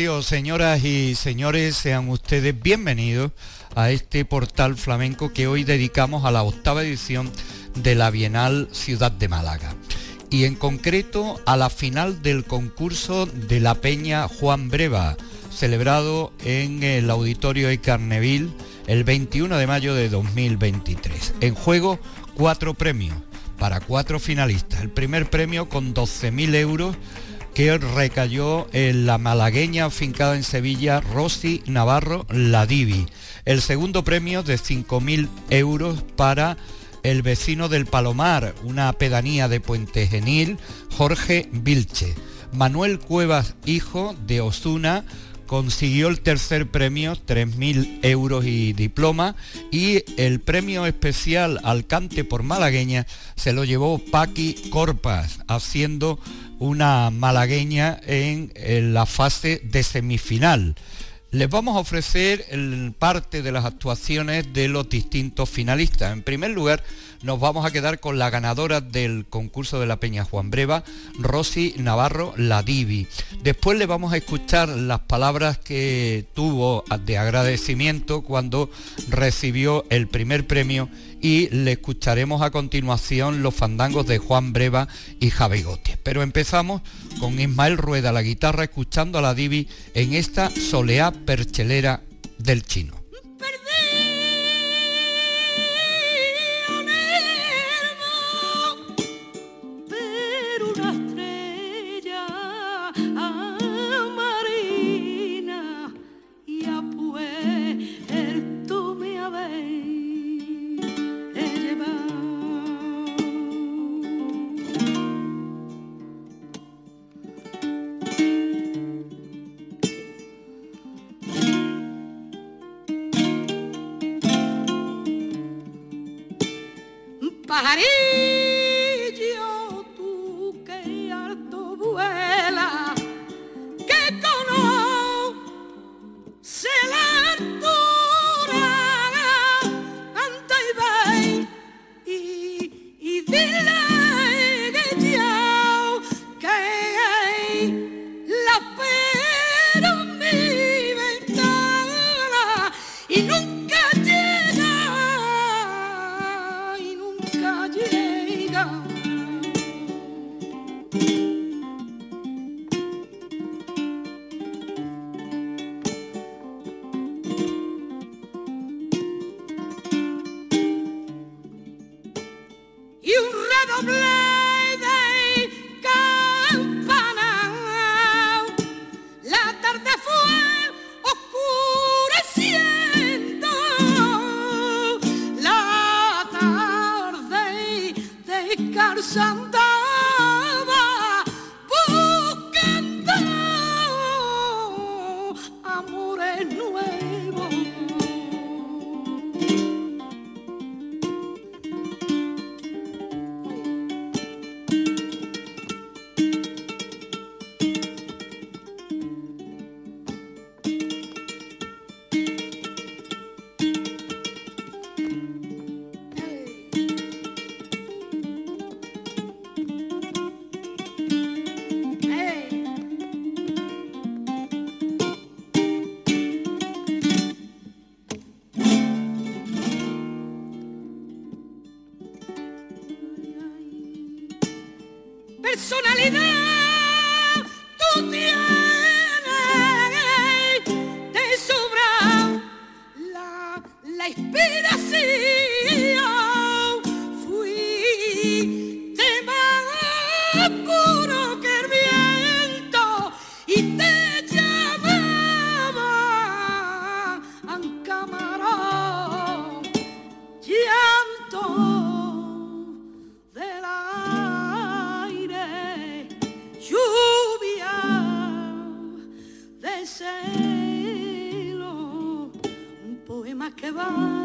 Señoras y señores, sean ustedes bienvenidos a este portal flamenco que hoy dedicamos a la octava edición de la Bienal Ciudad de Málaga y en concreto a la final del concurso de la Peña Juan Breva, celebrado en el Auditorio de Carneville el 21 de mayo de 2023. En juego cuatro premios para cuatro finalistas. El primer premio con 12.000 euros que recayó en la malagueña afincada en Sevilla Rosy Navarro Ladivi. El segundo premio de 5.000 euros para el vecino del Palomar, una pedanía de Puente Genil, Jorge Vilche. Manuel Cuevas, hijo de Osuna, consiguió el tercer premio, 3.000 euros y diploma, y el premio especial al cante por malagueña se lo llevó Paqui Corpas, haciendo una malagueña en, la fase de semifinal. Les vamos a ofrecer parte de las actuaciones de los distintos finalistas. En primer lugar, nos vamos a quedar con la ganadora del concurso de la Peña Juan Breva, Rosy Navarro Ladivi. Después le vamos a escuchar las palabras que tuvo de agradecimiento cuando recibió el primer premio y le escucharemos a continuación los fandangos de Juan Breva y Javigote. Pero empezamos con Ismael Rueda, la guitarra, escuchando a la Divi en esta soleá perchelera del chino. un poema que va.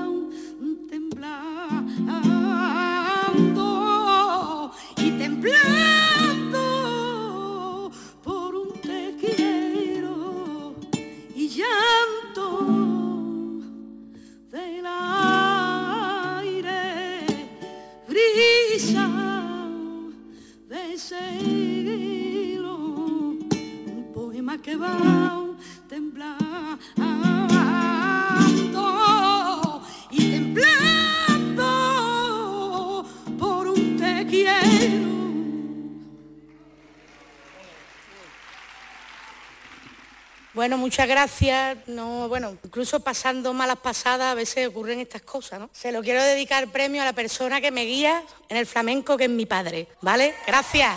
Bueno, muchas gracias. No, bueno, incluso pasando malas pasadas a veces ocurren estas cosas, ¿no? Se lo quiero dedicar premio a la persona que me guía en el flamenco, que es mi padre, ¿vale? Gracias.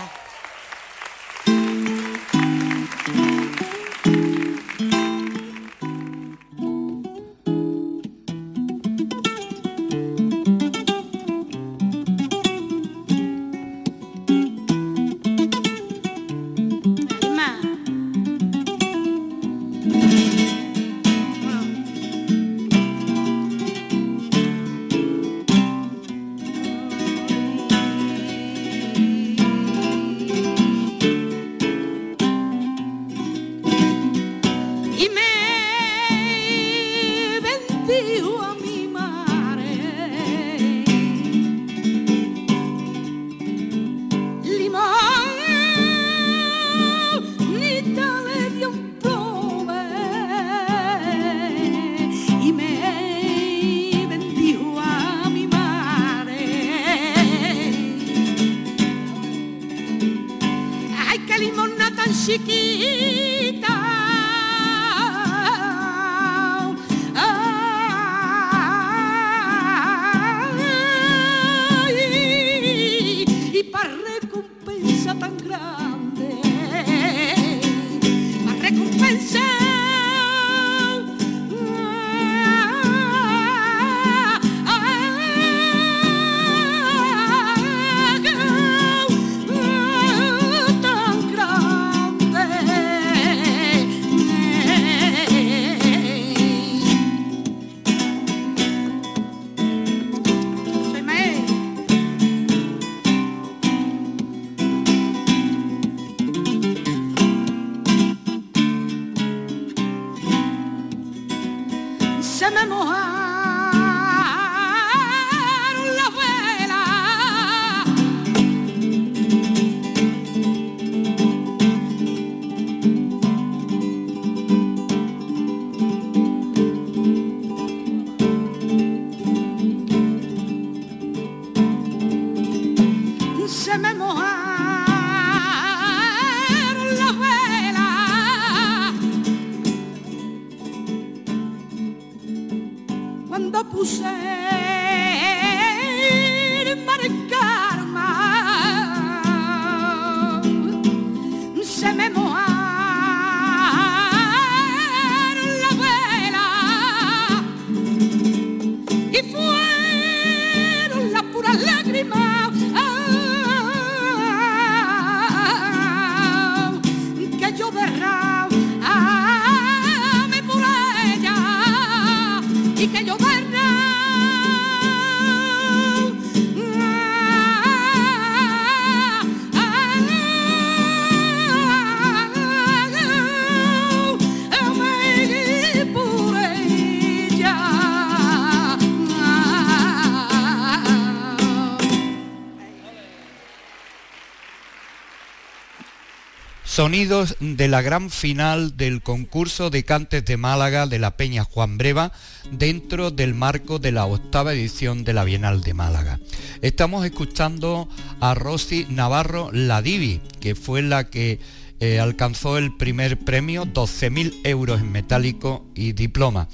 Sonidos de la gran final del concurso de cantes de Málaga de la Peña Juan Breva dentro del marco de la octava edición de la Bienal de Málaga. Estamos escuchando a Rosy Navarro Ladivi, que fue la que eh, alcanzó el primer premio, 12.000 euros en metálico y diploma.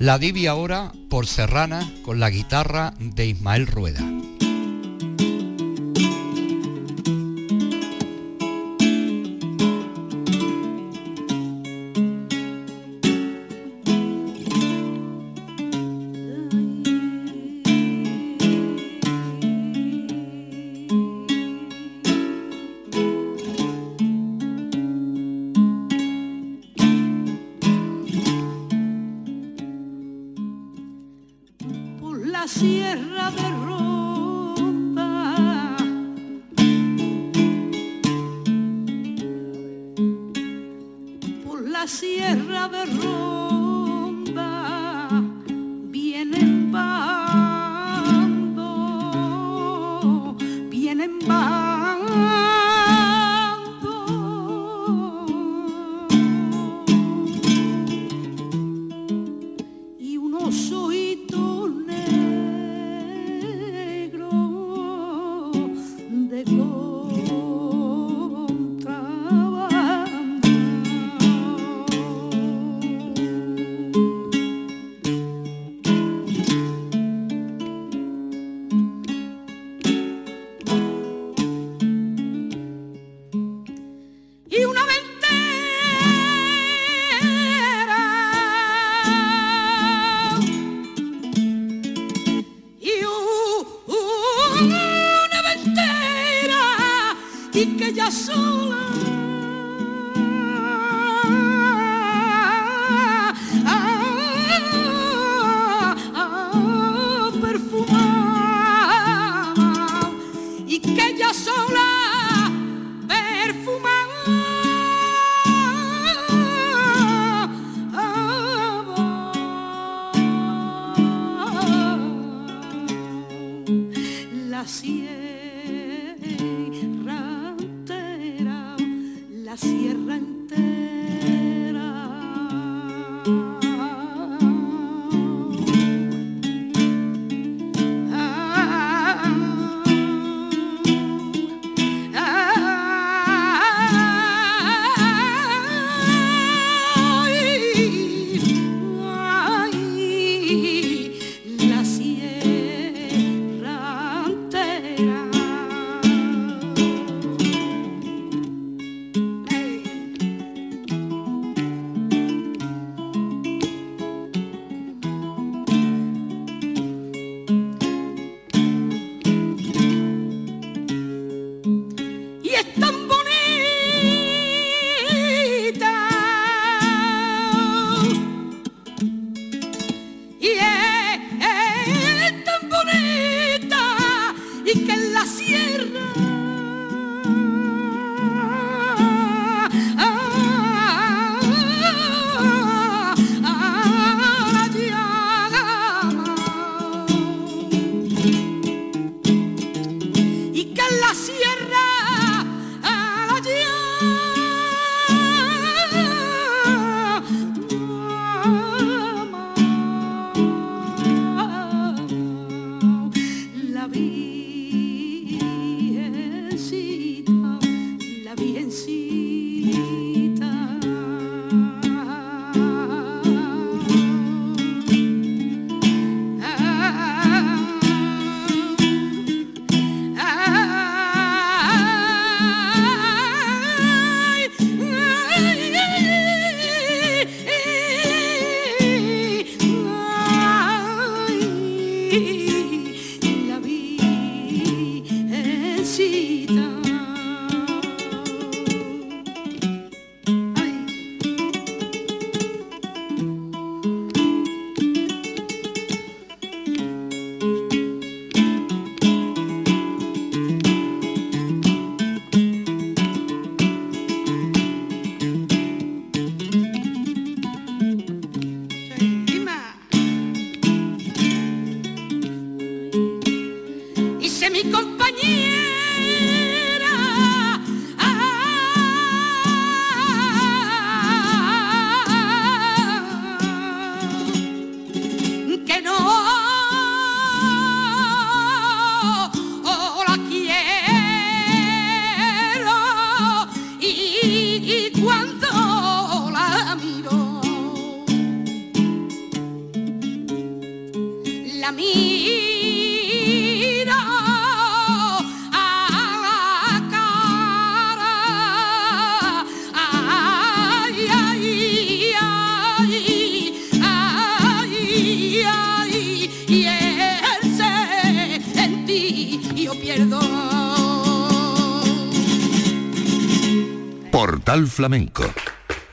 La Divi ahora por Serrana con la guitarra de Ismael Rueda. Sierra de Ronda. Por la sierra de Ronda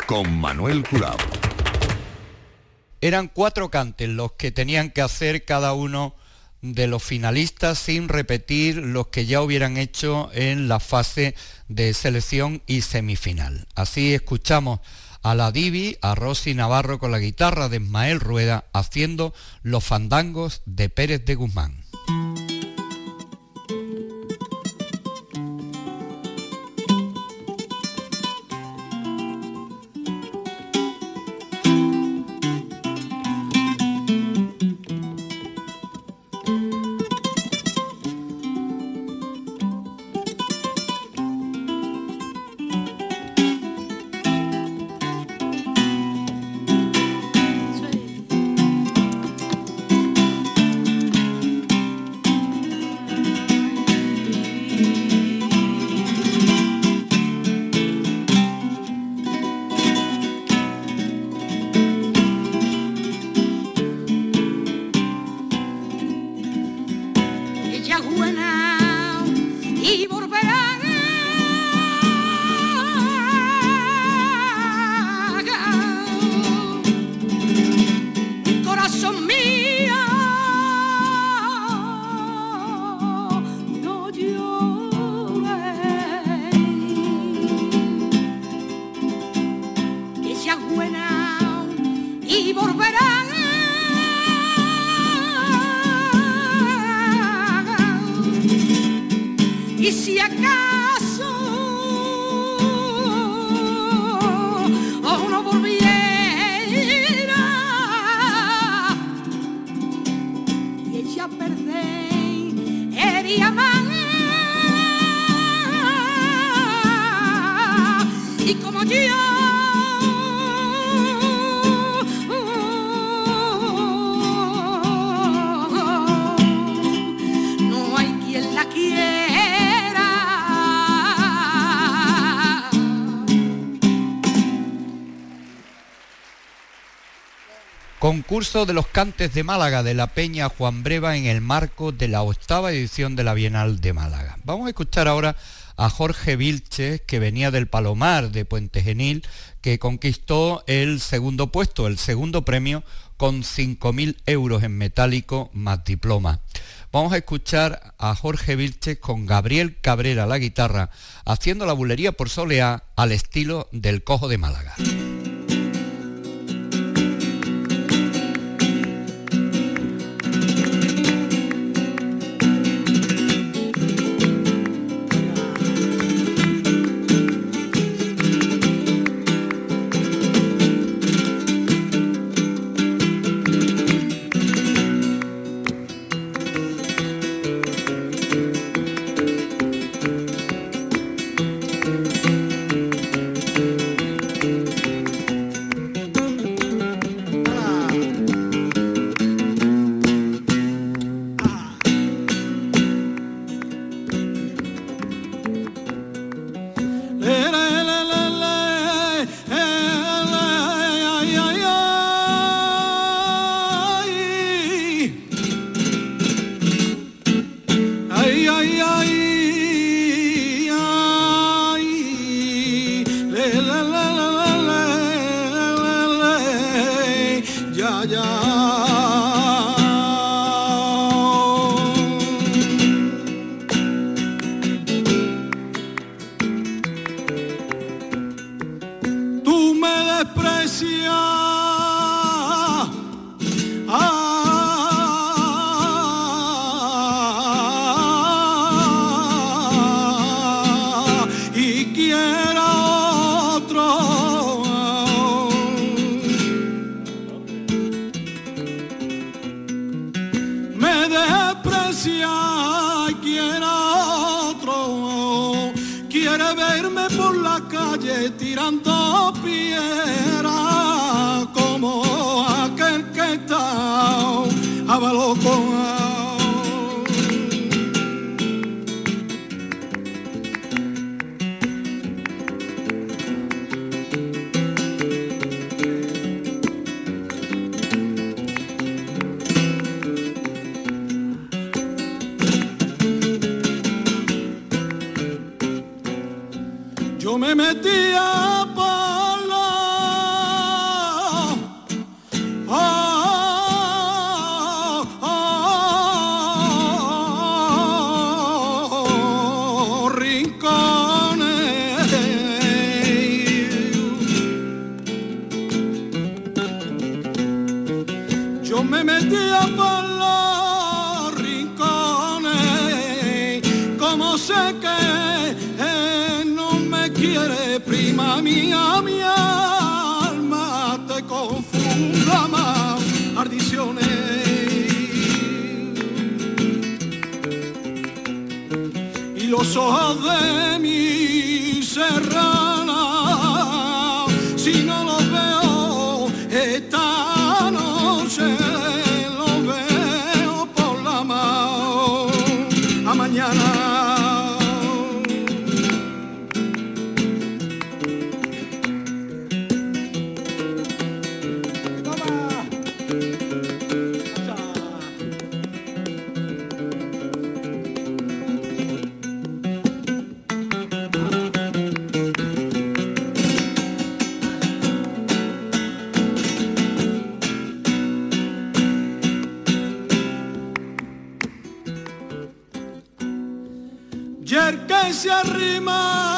Con Manuel Curao. Eran cuatro cantes los que tenían que hacer cada uno de los finalistas sin repetir los que ya hubieran hecho en la fase de selección y semifinal. Así escuchamos a la Divi, a Rosy Navarro con la guitarra de Ismael Rueda haciendo los fandangos de Pérez de Guzmán. Concurso de los Cantes de Málaga de la Peña Juan Breva en el marco de la octava edición de la Bienal de Málaga. Vamos a escuchar ahora a Jorge Vilches, que venía del Palomar de Puente Genil, que conquistó el segundo puesto, el segundo premio, con 5.000 euros en metálico más diploma. Vamos a escuchar a Jorge Vilches con Gabriel Cabrera la guitarra, haciendo la bulería por soleá al estilo del Cojo de Málaga. a mi alma te confunda más ardiciones. Y los ojos de se arrima.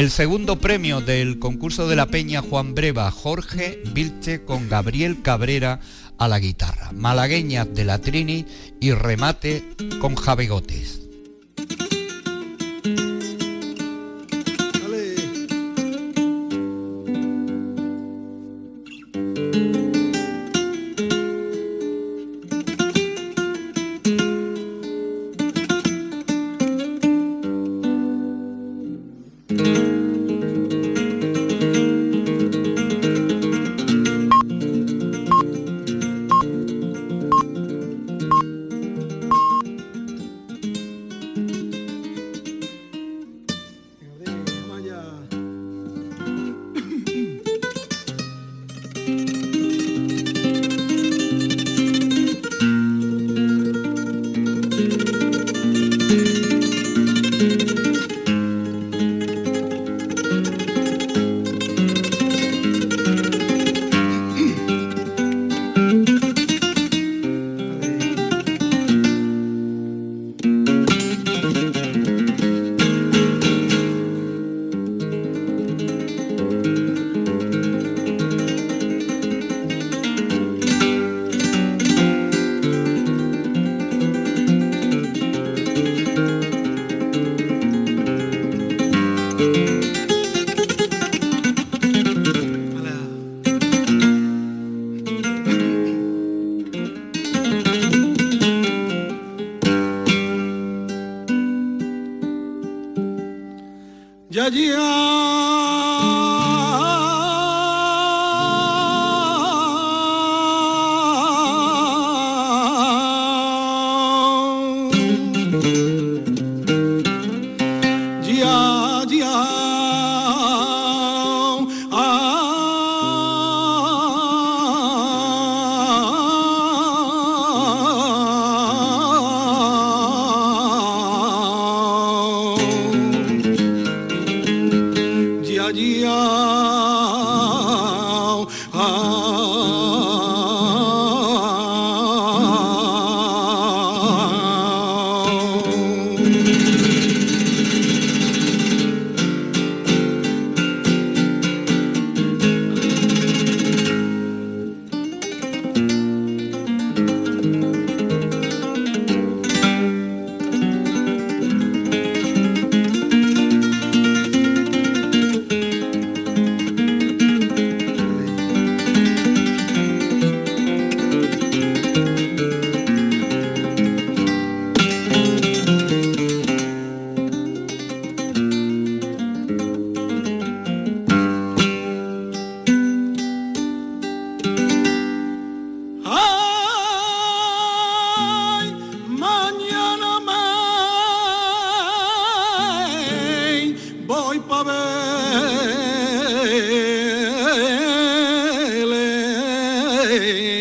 El segundo premio del concurso de la Peña Juan Breva, Jorge Vilche con Gabriel Cabrera a la guitarra, Malagueñas de la Trini y remate con Jabegotes. Ya Hey.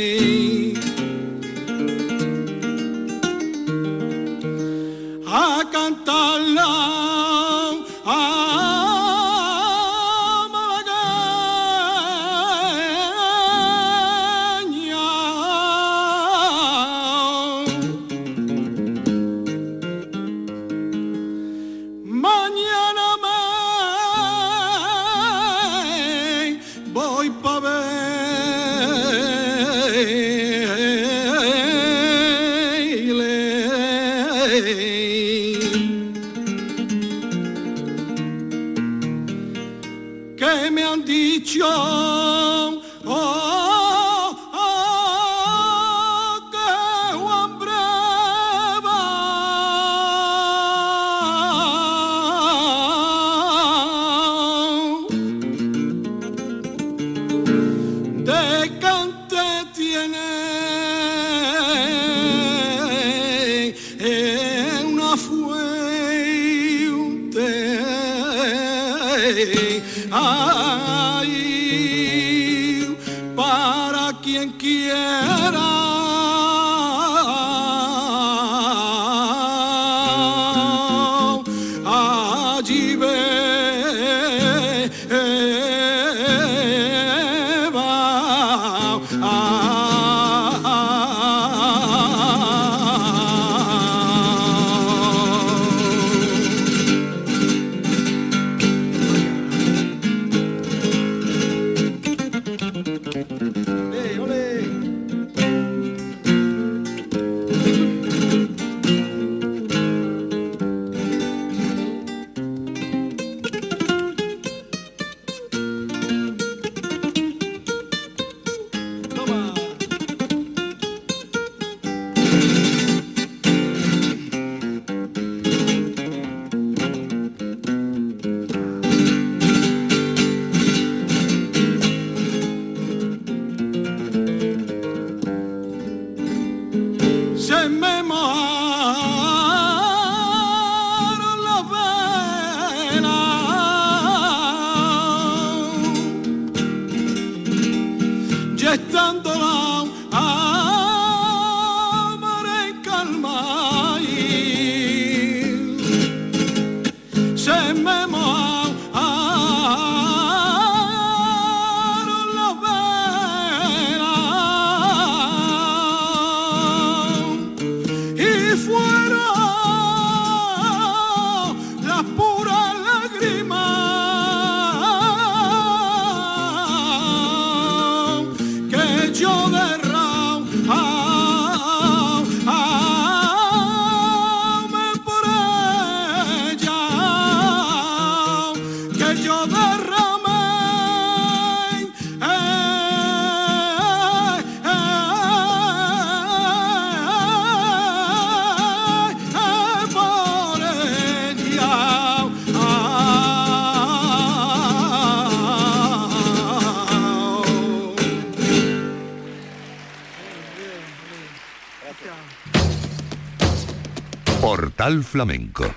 Flamenco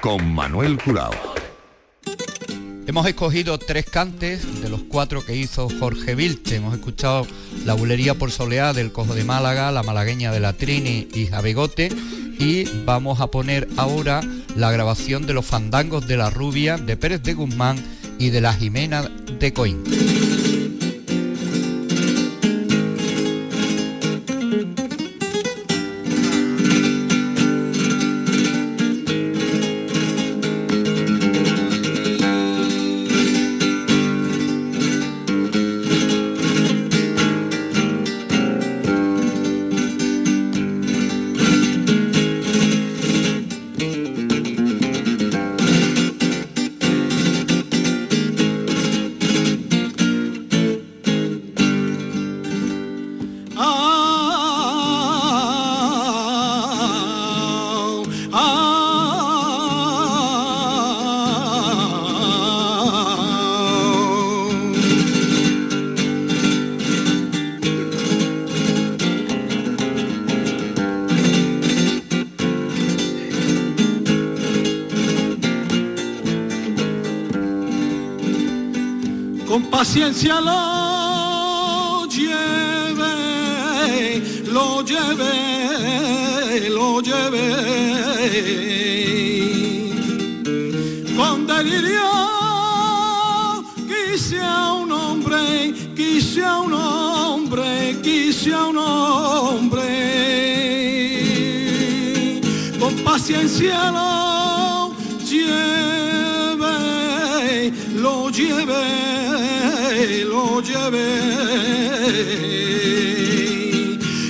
con Manuel Curao. Hemos escogido tres cantes de los cuatro que hizo Jorge Vilche. Hemos escuchado La bulería por soleá del Cojo de Málaga, La malagueña de la Trini y Jabegote. Y vamos a poner ahora la grabación de los fandangos de la rubia de Pérez de Guzmán y de la Jimena de Coín. Lo lleve, lo lleve, lo lleve. Con delirio quise a un hombre, quise a un hombre, quise a un hombre. Con paciencia lo lleve, lo lleve llevé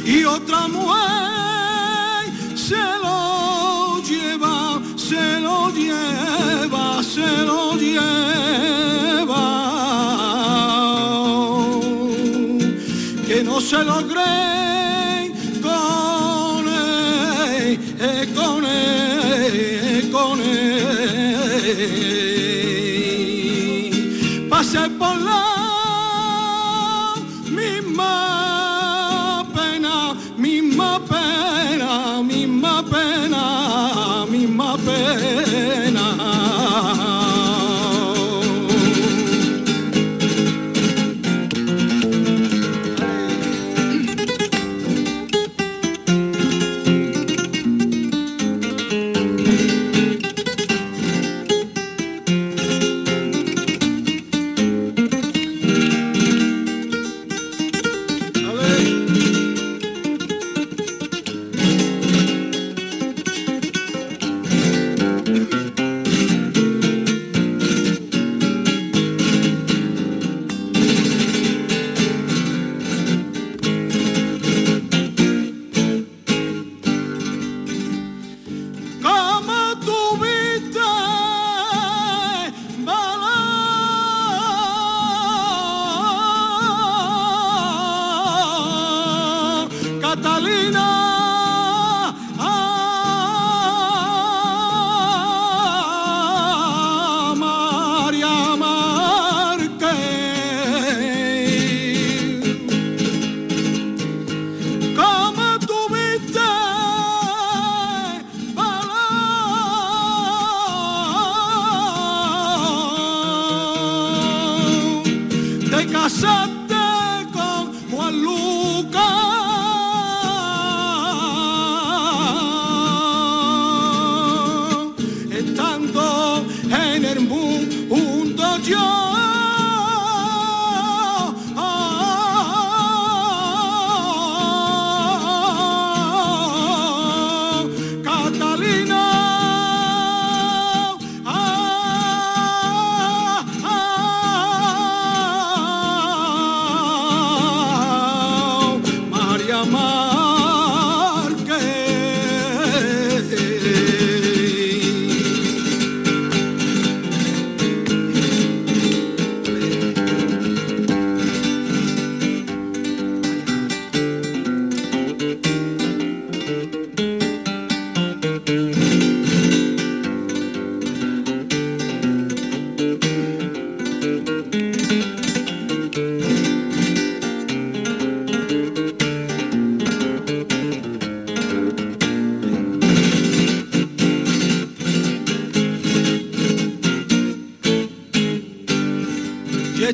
y otra mujer se lo lleva, se lo lleva, se lo lleva, que no se lo cree con él, con él,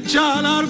çalar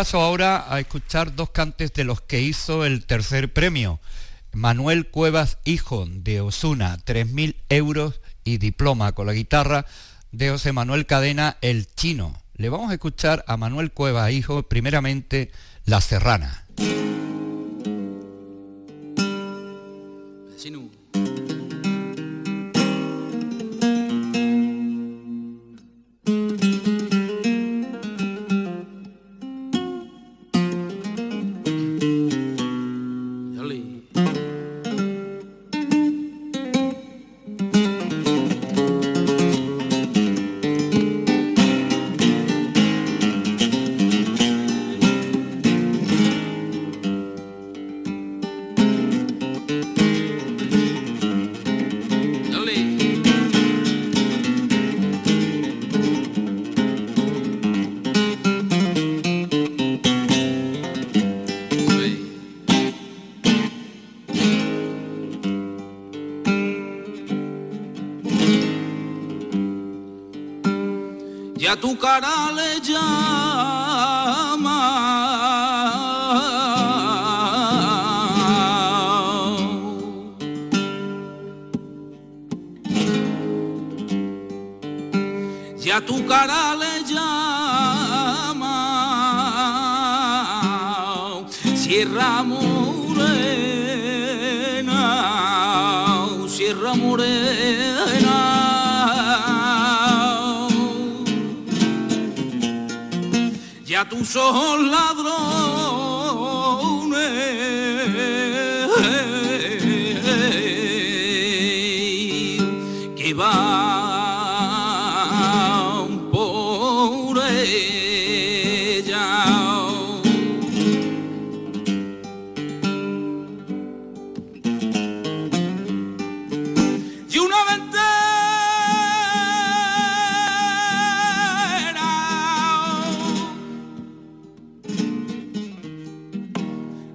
paso ahora a escuchar dos cantes de los que hizo el tercer premio. Manuel Cuevas Hijo de Osuna, 3.000 euros y diploma con la guitarra de José Manuel Cadena El Chino. Le vamos a escuchar a Manuel Cuevas Hijo primeramente La Serrana. Tu cara Ya tus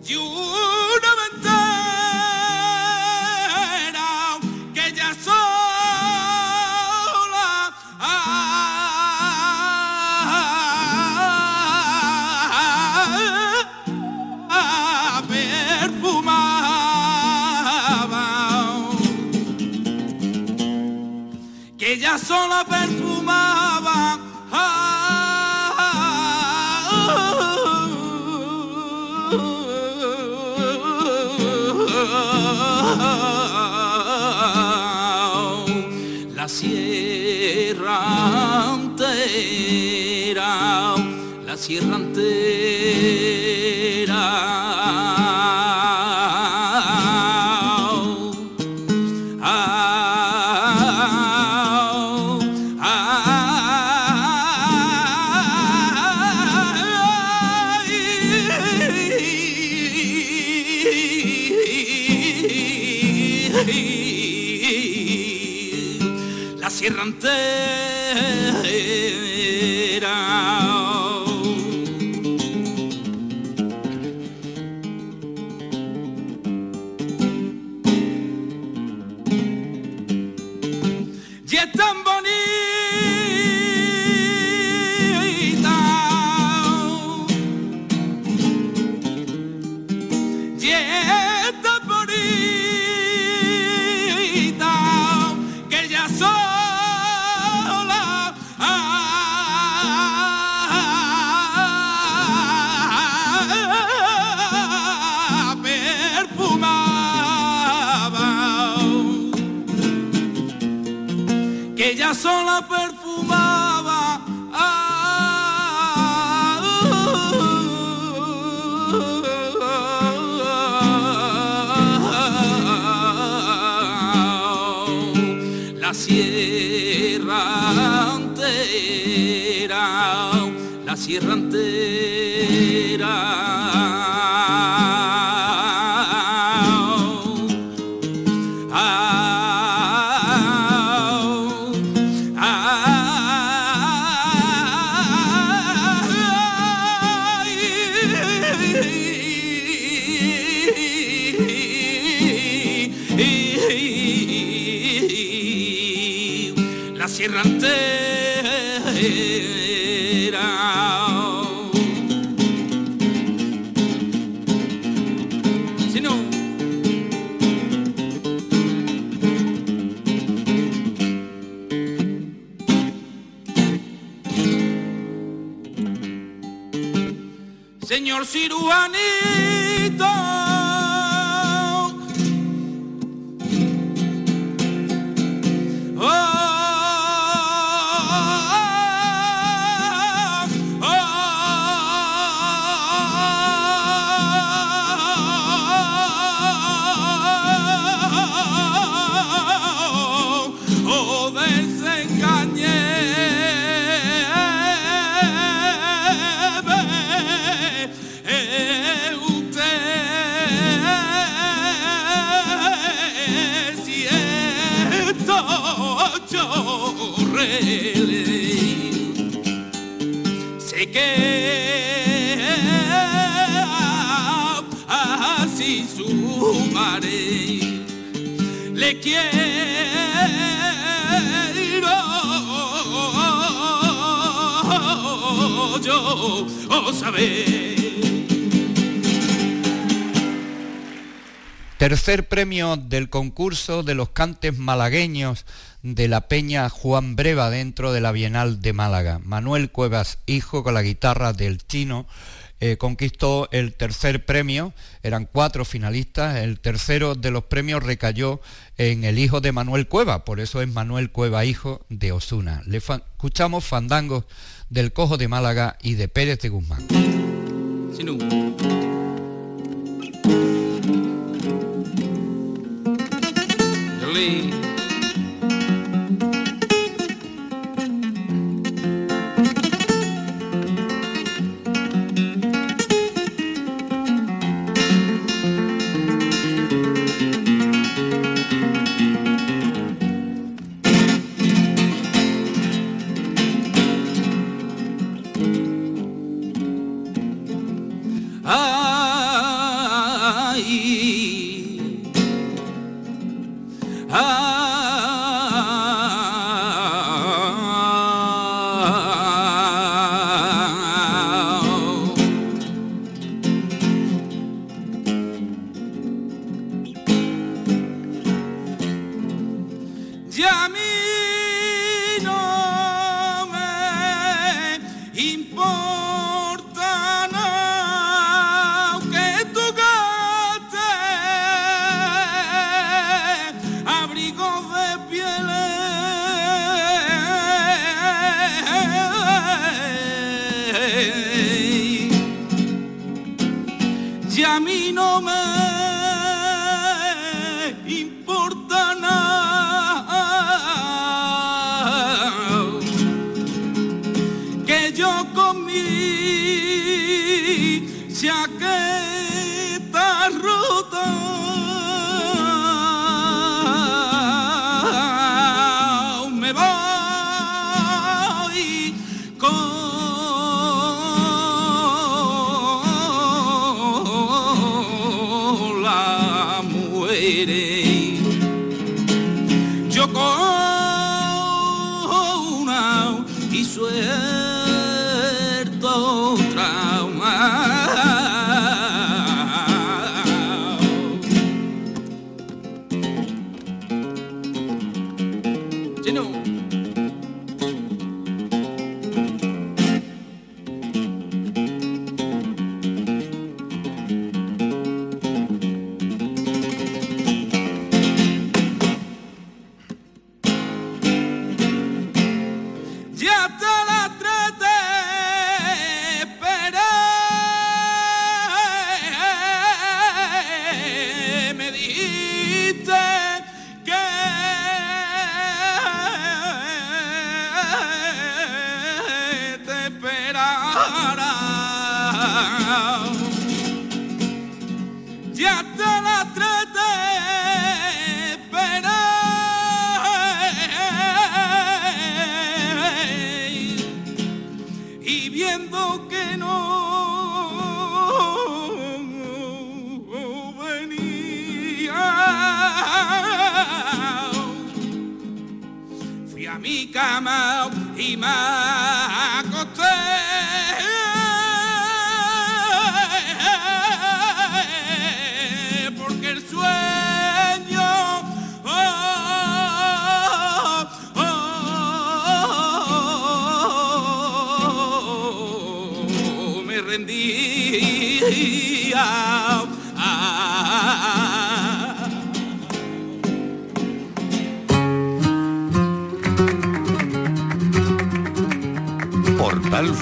y sola perfumaba. la sierra entera, la sierra entera. Tercer premio del concurso de los cantes malagueños de la Peña Juan Breva dentro de la Bienal de Málaga. Manuel Cuevas, hijo con la guitarra del chino, eh, conquistó el tercer premio, eran cuatro finalistas, el tercero de los premios recayó en el hijo de Manuel Cueva, por eso es Manuel Cueva, hijo de Osuna. Le escuchamos fandangos del Cojo de Málaga y de Pérez de Guzmán. I'm out he might.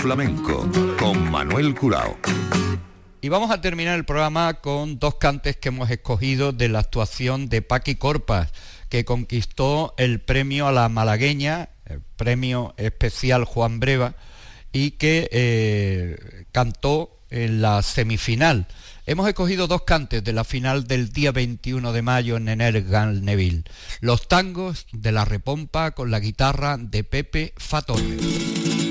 Flamenco con Manuel Curao. Y vamos a terminar el programa con dos cantes que hemos escogido de la actuación de Paqui Corpas, que conquistó el premio a la malagueña, el premio especial Juan Breva, y que eh, cantó en la semifinal. Hemos escogido dos cantes de la final del día 21 de mayo en Enel Neville. Los tangos de la repompa con la guitarra de Pepe Fatorre.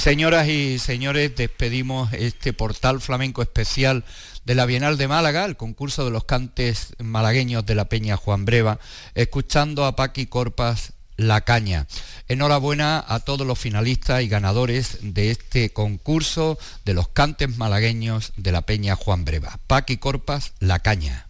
Señoras y señores, despedimos este portal flamenco especial de la Bienal de Málaga, el concurso de los cantes malagueños de la Peña Juan Breva, escuchando a Paqui Corpas La Caña. Enhorabuena a todos los finalistas y ganadores de este concurso de los cantes malagueños de la Peña Juan Breva. Paqui Corpas La Caña.